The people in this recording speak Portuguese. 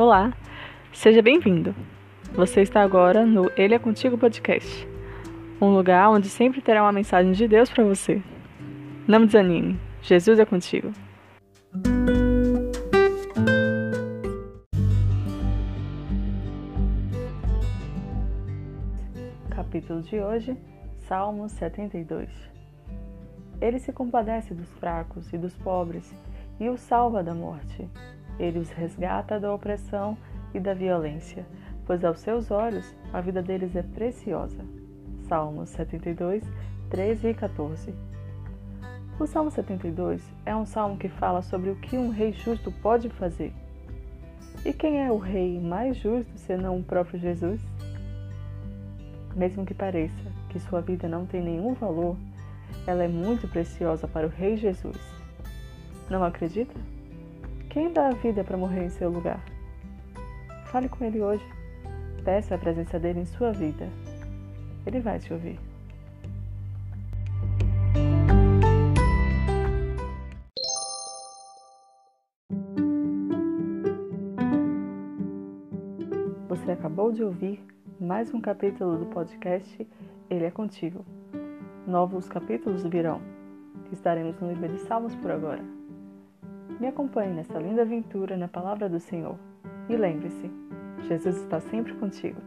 Olá, seja bem-vindo. Você está agora no Ele é Contigo Podcast, um lugar onde sempre terá uma mensagem de Deus para você. Não desanime, Jesus é contigo. Capítulo de hoje, Salmo 72. Ele se compadece dos fracos e dos pobres e os salva da morte. Ele os resgata da opressão e da violência, pois aos seus olhos a vida deles é preciosa. Salmos 72, 13 e 14. O Salmo 72 é um salmo que fala sobre o que um rei justo pode fazer. E quem é o rei mais justo senão o próprio Jesus? Mesmo que pareça que sua vida não tem nenhum valor, ela é muito preciosa para o Rei Jesus. Não acredita? Quem dá a vida para morrer em seu lugar? Fale com ele hoje. Peça a presença dele em sua vida. Ele vai te ouvir. Você acabou de ouvir mais um capítulo do podcast Ele é Contigo. Novos capítulos virão. Estaremos no livro de Salmos por agora. Me acompanhe nessa linda aventura na palavra do Senhor. E lembre-se, Jesus está sempre contigo.